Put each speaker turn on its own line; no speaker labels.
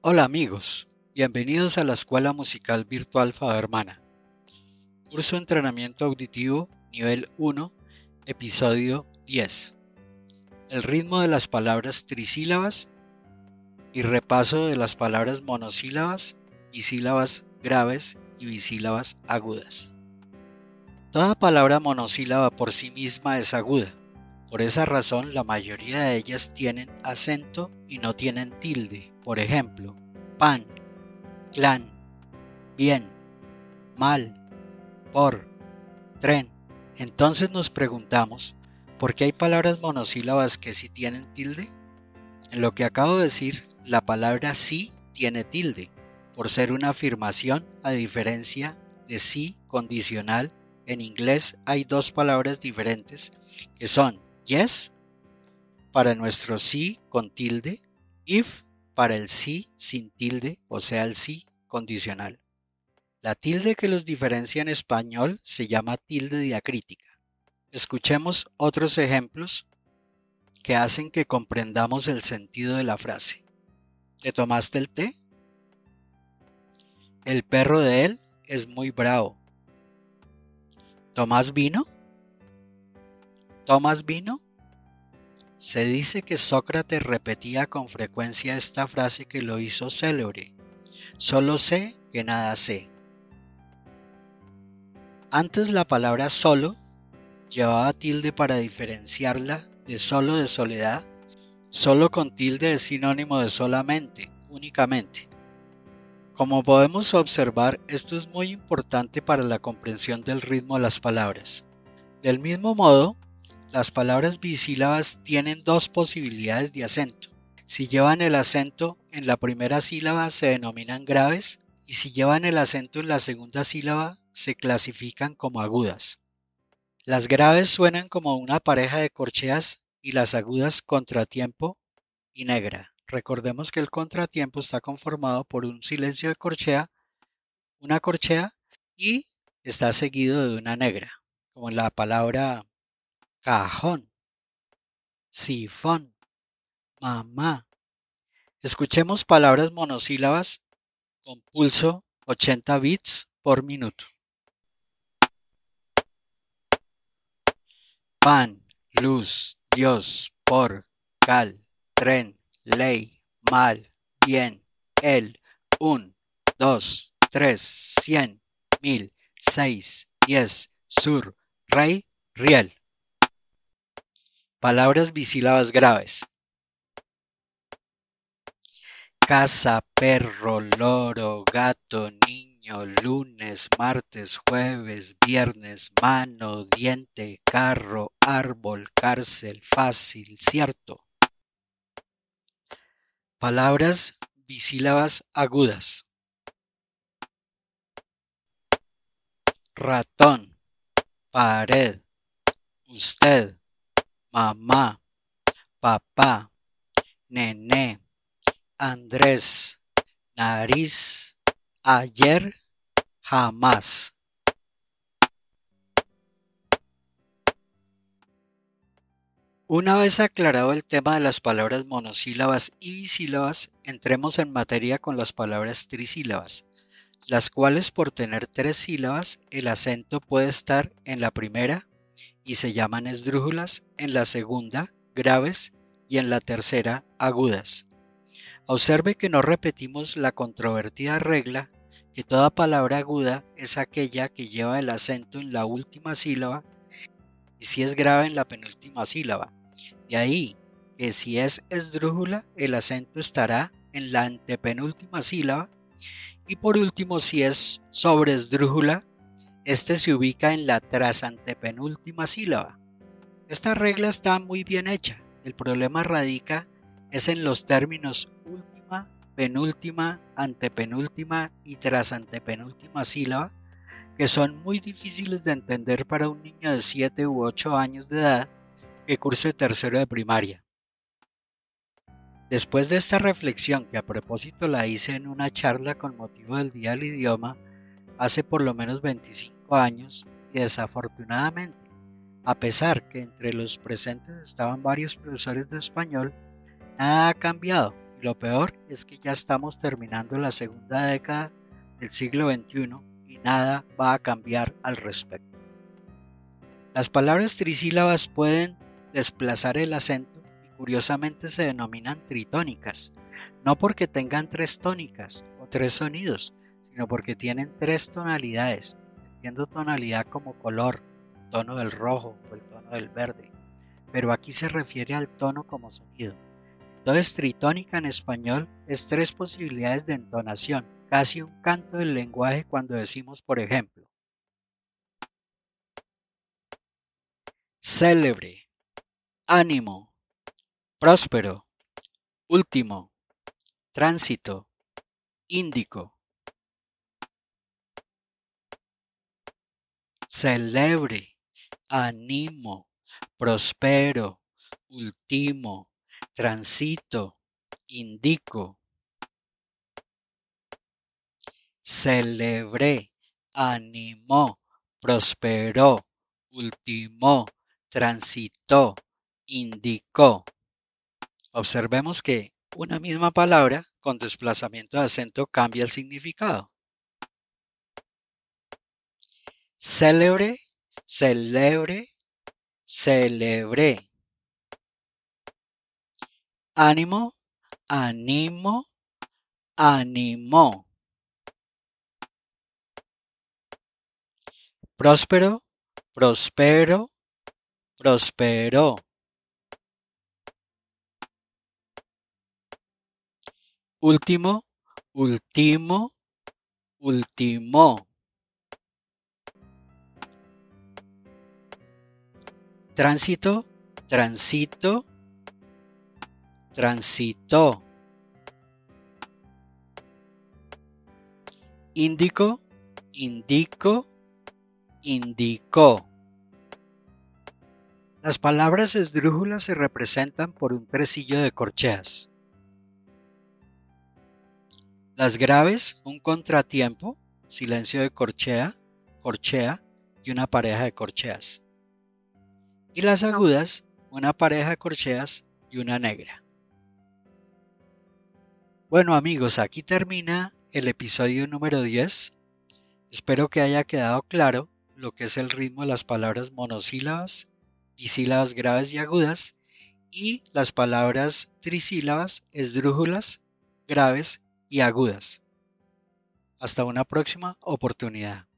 Hola amigos, bienvenidos a la Escuela Musical Virtual Fabermana. Curso de Entrenamiento Auditivo Nivel 1, Episodio 10. El ritmo de las palabras trisílabas y repaso de las palabras monosílabas, bisílabas graves y bisílabas agudas. Toda palabra monosílaba por sí misma es aguda. Por esa razón la mayoría de ellas tienen acento y no tienen tilde. Por ejemplo, pan, clan, bien, mal, por, tren. Entonces nos preguntamos, ¿por qué hay palabras monosílabas que sí tienen tilde? En lo que acabo de decir, la palabra sí tiene tilde, por ser una afirmación a diferencia de sí condicional. En inglés hay dos palabras diferentes que son yes para nuestro sí con tilde, if para el sí sin tilde, o sea, el sí condicional. La tilde que los diferencia en español se llama tilde diacrítica. Escuchemos otros ejemplos que hacen que comprendamos el sentido de la frase. ¿Te tomaste el té? El perro de él es muy bravo. ¿Tomas vino? ¿Tomas vino? Se dice que Sócrates repetía con frecuencia esta frase que lo hizo célebre. Solo sé que nada sé. Antes la palabra solo llevaba tilde para diferenciarla de solo de soledad. Solo con tilde es sinónimo de solamente, únicamente. Como podemos observar, esto es muy importante para la comprensión del ritmo de las palabras. Del mismo modo, las palabras bisílabas tienen dos posibilidades de acento. Si llevan el acento en la primera sílaba se denominan graves y si llevan el acento en la segunda sílaba se clasifican como agudas. Las graves suenan como una pareja de corcheas y las agudas contratiempo y negra. Recordemos que el contratiempo está conformado por un silencio de corchea, una corchea y está seguido de una negra, como en la palabra cajón, sifón, mamá. Escuchemos palabras monosílabas con pulso 80 bits por minuto. Pan, luz, Dios, por, cal, tren, ley, mal, bien, el, un, dos, tres, cien, mil, seis, diez, sur, rey, riel. Palabras bisílabas graves. Casa, perro, loro, gato, niño, lunes, martes, jueves, viernes, mano, diente, carro, árbol, cárcel, fácil, cierto. Palabras bisílabas agudas. Ratón, pared, usted, mamá, papá, nené, Andrés, nariz, ayer, jamás. Una vez aclarado el tema de las palabras monosílabas y bisílabas, entremos en materia con las palabras trisílabas, las cuales por tener tres sílabas el acento puede estar en la primera, y se llaman esdrújulas, en la segunda graves y en la tercera agudas. Observe que no repetimos la controvertida regla que toda palabra aguda es aquella que lleva el acento en la última sílaba y si es grave en la penúltima sílaba. De ahí que si es esdrújula el acento estará en la antepenúltima sílaba y por último si es sobre esdrújula este se ubica en la trasantepenúltima sílaba. Esta regla está muy bien hecha. El problema radica es en los términos última, penúltima, antepenúltima y trasantepenúltima sílaba, que son muy difíciles de entender para un niño de 7 u 8 años de edad que curse tercero de primaria. Después de esta reflexión, que a propósito la hice en una charla con motivo del Día del Idioma hace por lo menos 25 años y desafortunadamente, a pesar que entre los presentes estaban varios profesores de español, nada ha cambiado Y lo peor es que ya estamos terminando la segunda década del siglo XXI y nada va a cambiar al respecto. Las palabras trisílabas pueden desplazar el acento y curiosamente se denominan tritónicas, no porque tengan tres tónicas o tres sonidos, sino porque tienen tres tonalidades, tonalidad como color, tono del rojo o el tono del verde, pero aquí se refiere al tono como sonido. Entonces tritónica en español es tres posibilidades de entonación, casi un canto del lenguaje cuando decimos por ejemplo célebre, ánimo, próspero, último, tránsito, índico. Celebre, ánimo, prospero, último, transito, indico. Celebré, animó, prosperó, ultimó, transitó, indicó. Observemos que una misma palabra con desplazamiento de acento cambia el significado. Célebre, celebre, celebré. Ánimo, animo, animó. Próspero, prospero, prosperó. Último, último, ultimó. Tránsito, transito, transitó. Índico, indico, indicó. Las palabras esdrújulas se representan por un tresillo de corcheas. Las graves, un contratiempo, silencio de corchea, corchea y una pareja de corcheas. Y las agudas, una pareja de corcheas y una negra. Bueno amigos, aquí termina el episodio número 10. Espero que haya quedado claro lo que es el ritmo de las palabras monosílabas bisílabas graves y agudas y las palabras trisílabas, esdrújulas, graves y agudas. Hasta una próxima oportunidad.